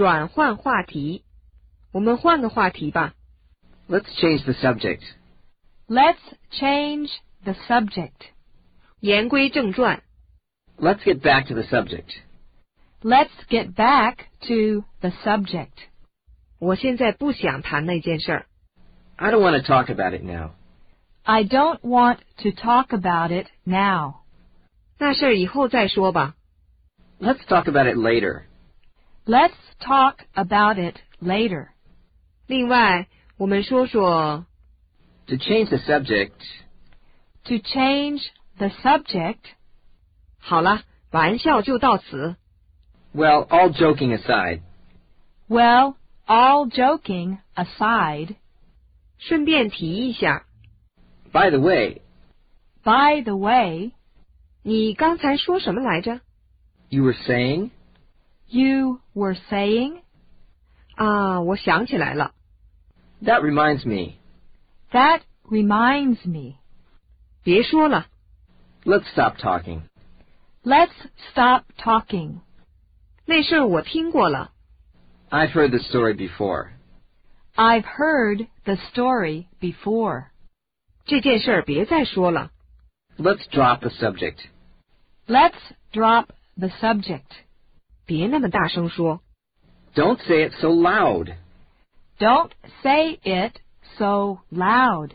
转换话题，我们换个话题吧。 Let's change the subject. Let's change the subject. 言归正传， Let's get back to the subject. Let's get back to the subject. 我现在不想谈那件事儿。 I don't want to talk about it now. I don't want to talk about it now. 那事儿以后再说吧。 Let's talk about it later. Let's talk about it later. 另外，我们说说 To change the subject, To change the subject, 好了，玩笑就到此。 well, all joking aside, well, all joking aside, 顺便提一下， by the way, by the way, 你刚才说什么来着？ you were saying? you were saying, 啊，我想起来了， That reminds me. that reminds me. 别说了， Let's stop talking. Let's stop talking. 那事儿我听过了。 I've heard the story before. I've heard the story before. 这件事儿别再说了。 Let's drop the subject. Let's drop the subject. 别那么大声说， Don't say it so loud. Don't say it so loud.